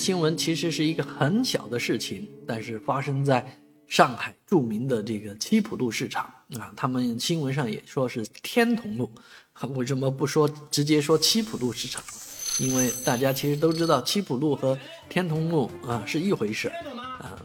新闻其实是一个很小的事情，但是发生在上海著名的这个七浦路市场啊，他们新闻上也说是天童路，为什么不说直接说七浦路市场？因为大家其实都知道七浦路和天童路啊是一回事啊，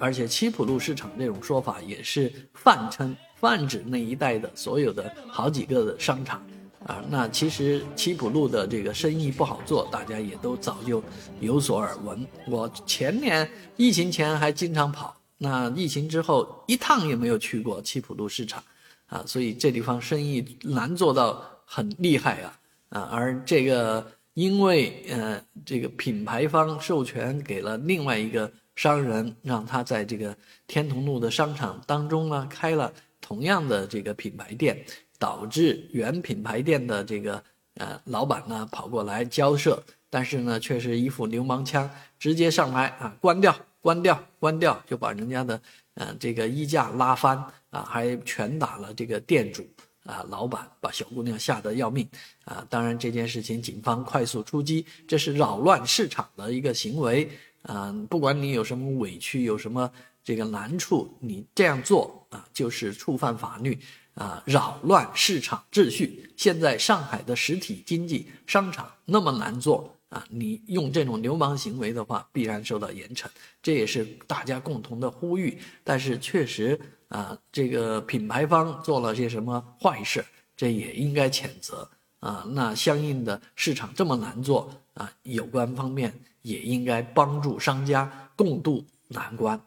而且七浦路市场这种说法也是泛称，泛指那一带的所有的好几个的商场。啊，那其实七浦路的这个生意不好做，大家也都早就有所耳闻。我前年疫情前还经常跑，那疫情之后一趟也没有去过七浦路市场，啊，所以这地方生意难做到很厉害啊，啊，而这个因为呃这个品牌方授权给了另外一个商人，让他在这个天潼路的商场当中呢开了同样的这个品牌店。导致原品牌店的这个呃老板呢跑过来交涉，但是呢却是一副流氓腔，直接上来啊关掉关掉关掉，就把人家的呃这个衣架拉翻啊，还拳打了这个店主啊老板，把小姑娘吓得要命啊！当然这件事情警方快速出击，这是扰乱市场的一个行为啊！不管你有什么委屈，有什么这个难处，你这样做啊就是触犯法律。啊，扰乱市场秩序。现在上海的实体经济商场那么难做啊，你用这种流氓行为的话，必然受到严惩。这也是大家共同的呼吁。但是确实啊，这个品牌方做了些什么坏事，这也应该谴责啊。那相应的市场这么难做啊，有关方面也应该帮助商家共度难关。